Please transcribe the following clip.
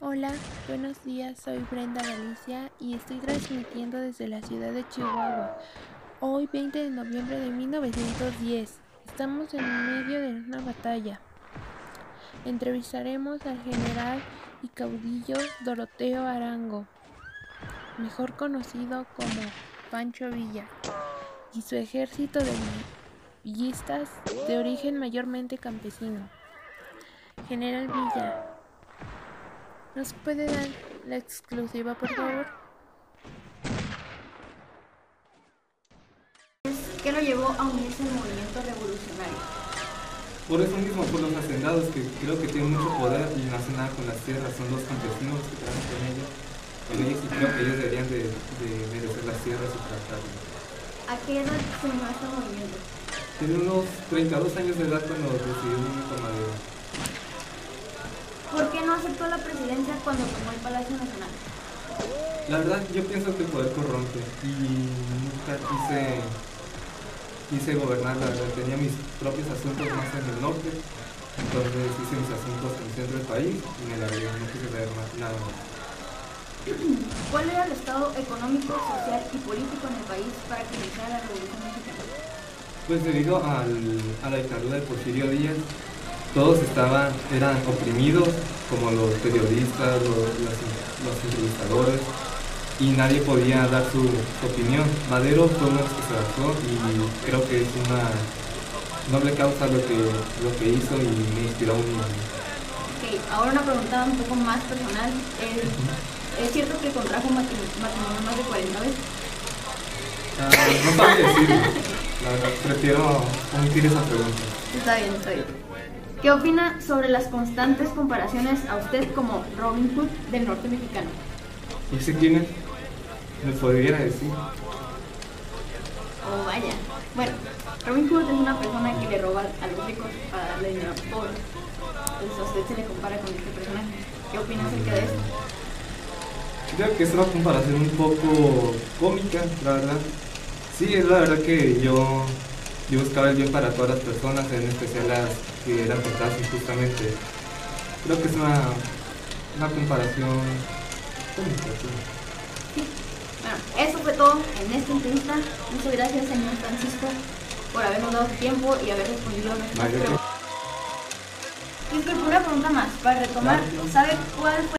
Hola, buenos días, soy Brenda Galicia y estoy transmitiendo desde la ciudad de Chihuahua. Hoy 20 de noviembre de 1910. Estamos en medio de una batalla. Entrevistaremos al general y caudillo Doroteo Arango, mejor conocido como Pancho Villa, y su ejército de villistas de origen mayormente campesino. General Villa, ¿Nos puede dar la exclusiva, por favor? ¿Qué lo llevó a unirse al movimiento revolucionario? Por eso mismo, por los hacendados que creo que tienen mucho poder y no hacen nada con las tierras, son los campesinos que trabajan con ellos, ellos y creo que ellos deberían de, de merecer las tierras y tratarlas. ¿A qué edad se unió a este movimiento? Tiene unos 32 años de edad cuando decidió unirme con Madero. ¿Por qué no aceptó la presidencia cuando tomó el Palacio Nacional? La verdad, yo pienso que el poder corrompe y nunca quise, quise gobernar, la verdad, tenía mis propios asuntos más en el norte, entonces hice mis asuntos en el centro del país y me la no quise ver más, nada más. ¿Cuál era el estado económico, social y político en el país para que iniciara la Revolución Mexicana? Pues debido al, a la dictadura de Porfirio Díaz, todos estaban, eran oprimidos, como los periodistas, los, los, los entrevistadores, y nadie podía dar su, su opinión. Madero fue uno que se adaptó y creo que es una noble causa lo que, lo que hizo y me inspiró un Ok, ahora una pregunta un poco más personal. ¿Es, ¿es cierto que contrajo matri- matrimonio más de 40 veces? Ah, no sabría decirlo, la verdad, prefiero omitir esa pregunta. Está bien, está bien. ¿Qué opina sobre las constantes comparaciones a usted como Robin Hood del norte mexicano? ¿Y ese quién es? ¿Me podría decir? Oh, vaya. Bueno, Robin Hood es una persona que le roba a los ricos para darle dinero a los pobres. Entonces a usted se le compara con este personaje. ¿Qué opina acerca de eso? Creo que es una comparación un poco cómica, la verdad. Sí, es la verdad que yo, yo buscaba el bien para todas las personas, en especial las que eran tratadas injustamente. Creo que es una, una comparación sí. Bueno, eso fue todo en esta entrevista. Muchas gracias, señor Francisco, por habernos dado su tiempo y haber respondido a nuestras preguntas. Disculpe, una pregunta más. Para retomar. ¿sabe cuál fue